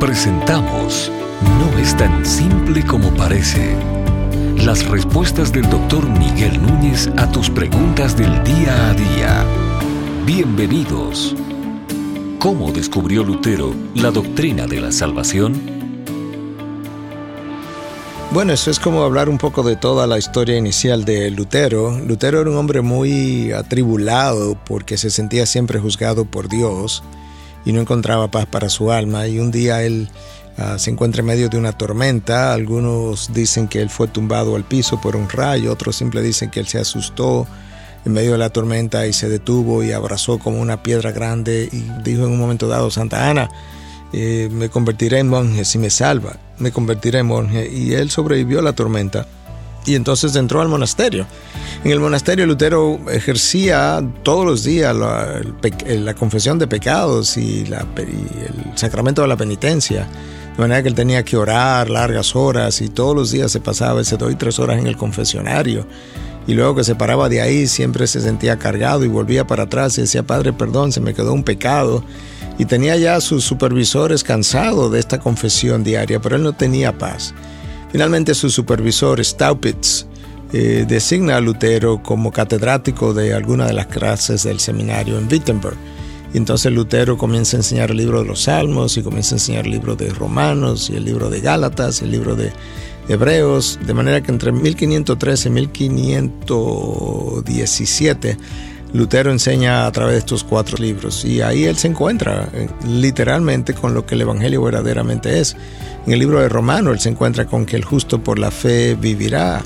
Presentamos No es tan simple como parece. Las respuestas del doctor Miguel Núñez a tus preguntas del día a día. Bienvenidos. ¿Cómo descubrió Lutero la doctrina de la salvación? Bueno, eso es como hablar un poco de toda la historia inicial de Lutero. Lutero era un hombre muy atribulado porque se sentía siempre juzgado por Dios y no encontraba paz para su alma. Y un día él uh, se encuentra en medio de una tormenta. Algunos dicen que él fue tumbado al piso por un rayo, otros simplemente dicen que él se asustó en medio de la tormenta y se detuvo y abrazó como una piedra grande y dijo en un momento dado, Santa Ana, eh, me convertiré en monje si me salva, me convertiré en monje. Y él sobrevivió a la tormenta y entonces entró al monasterio. En el monasterio Lutero ejercía todos los días la, la confesión de pecados y, el sacramento de la penitencia. De manera que él tenía que orar largas horas y todos los días se pasaba ese dos y tres horas en el confesionario. Y luego que se paraba de ahí siempre se sentía cargado y volvía para atrás y decía, Padre, perdón, se me quedó un pecado y tenía ya a sus supervisores cansados de esta confesión diaria, pero él no tenía paz. Finalmente su supervisor, Staupitz, eh, designa a Lutero como catedrático de alguna de las clases del seminario en Wittenberg. Y entonces Lutero comienza a enseñar el libro de los Salmos y comienza a enseñar el libro de Romanos y el libro de Gálatas, el libro de Hebreos, de manera que entre 1513 y 1517 Lutero enseña a través de estos cuatro libros y ahí él se encuentra eh, literalmente con lo que el Evangelio verdaderamente es. En el libro de Romano él se encuentra con que el justo por la fe vivirá.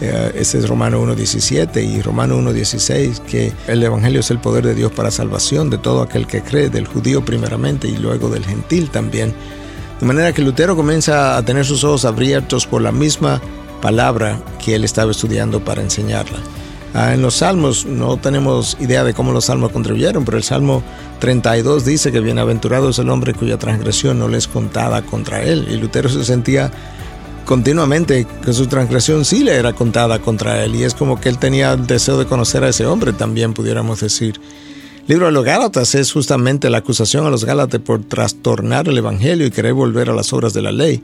Eh, ese es Romano 1.17 y Romano 1.16, que el Evangelio es el poder de Dios para salvación de todo aquel que cree, del judío primeramente y luego del gentil también. De manera que Lutero comienza a tener sus ojos abiertos por la misma palabra que él estaba estudiando para enseñarla. Ah, en los salmos no tenemos idea de cómo los salmos contribuyeron, pero el Salmo 32 dice que bienaventurado es el hombre cuya transgresión no le es contada contra él. Y Lutero se sentía continuamente que su transgresión sí le era contada contra él. Y es como que él tenía el deseo de conocer a ese hombre, también pudiéramos decir. El libro de los Gálatas es justamente la acusación a los Gálatas por trastornar el Evangelio y querer volver a las obras de la ley.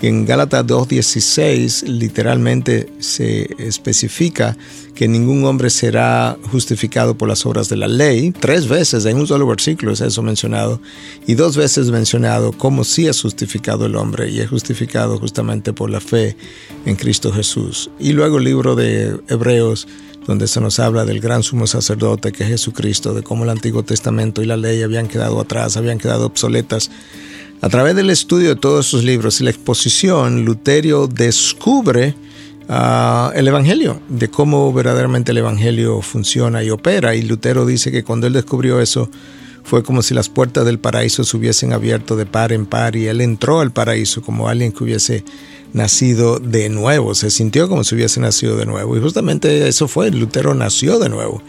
En Gálatas 2.16 literalmente se especifica que ningún hombre será justificado por las obras de la ley. Tres veces en un solo versículo es eso mencionado. Y dos veces mencionado cómo sí es justificado el hombre y es justificado justamente por la fe en Cristo Jesús. Y luego el libro de Hebreos donde se nos habla del gran sumo sacerdote que es Jesucristo, de cómo el Antiguo Testamento y la ley habían quedado atrás, habían quedado obsoletas a través del estudio de todos sus libros y la exposición, Luterio descubre uh, el Evangelio, de cómo verdaderamente el Evangelio funciona y opera. Y Lutero dice que cuando él descubrió eso, fue como si las puertas del paraíso se hubiesen abierto de par en par y él entró al paraíso como alguien que hubiese nacido de nuevo, se sintió como si hubiese nacido de nuevo. Y justamente eso fue, Lutero nació de nuevo.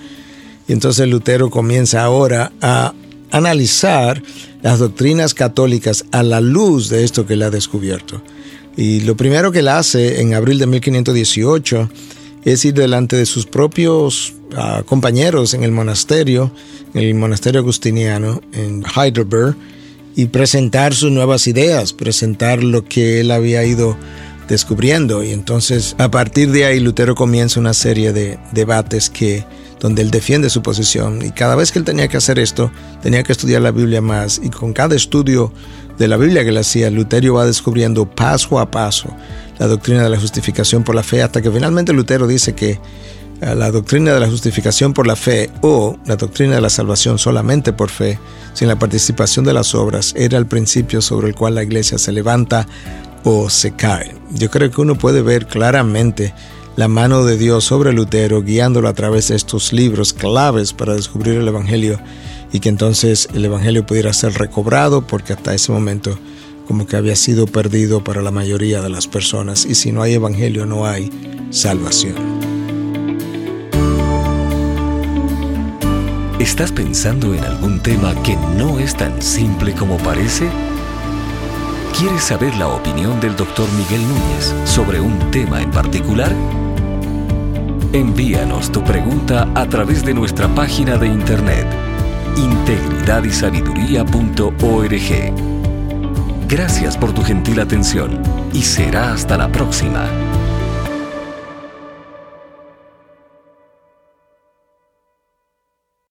Y entonces Lutero comienza ahora a analizar las doctrinas católicas a la luz de esto que él ha descubierto. Y lo primero que él hace en abril de 1518 es ir delante de sus propios uh, compañeros en el monasterio, en el monasterio agustiniano en Heidelberg, y presentar sus nuevas ideas, presentar lo que él había ido descubriendo. Y entonces a partir de ahí Lutero comienza una serie de debates que donde él defiende su posición. Y cada vez que él tenía que hacer esto, tenía que estudiar la Biblia más. Y con cada estudio de la Biblia que él hacía, Lutero va descubriendo paso a paso la doctrina de la justificación por la fe, hasta que finalmente Lutero dice que eh, la doctrina de la justificación por la fe o la doctrina de la salvación solamente por fe, sin la participación de las obras, era el principio sobre el cual la iglesia se levanta o se cae. Yo creo que uno puede ver claramente la mano de Dios sobre Lutero, guiándolo a través de estos libros claves para descubrir el Evangelio y que entonces el Evangelio pudiera ser recobrado porque hasta ese momento como que había sido perdido para la mayoría de las personas y si no hay Evangelio no hay salvación. ¿Estás pensando en algún tema que no es tan simple como parece? ¿Quieres saber la opinión del doctor Miguel Núñez sobre un tema en particular? Envíanos tu pregunta a través de nuestra página de internet integridadysabiduría.org. Gracias por tu gentil atención y será hasta la próxima.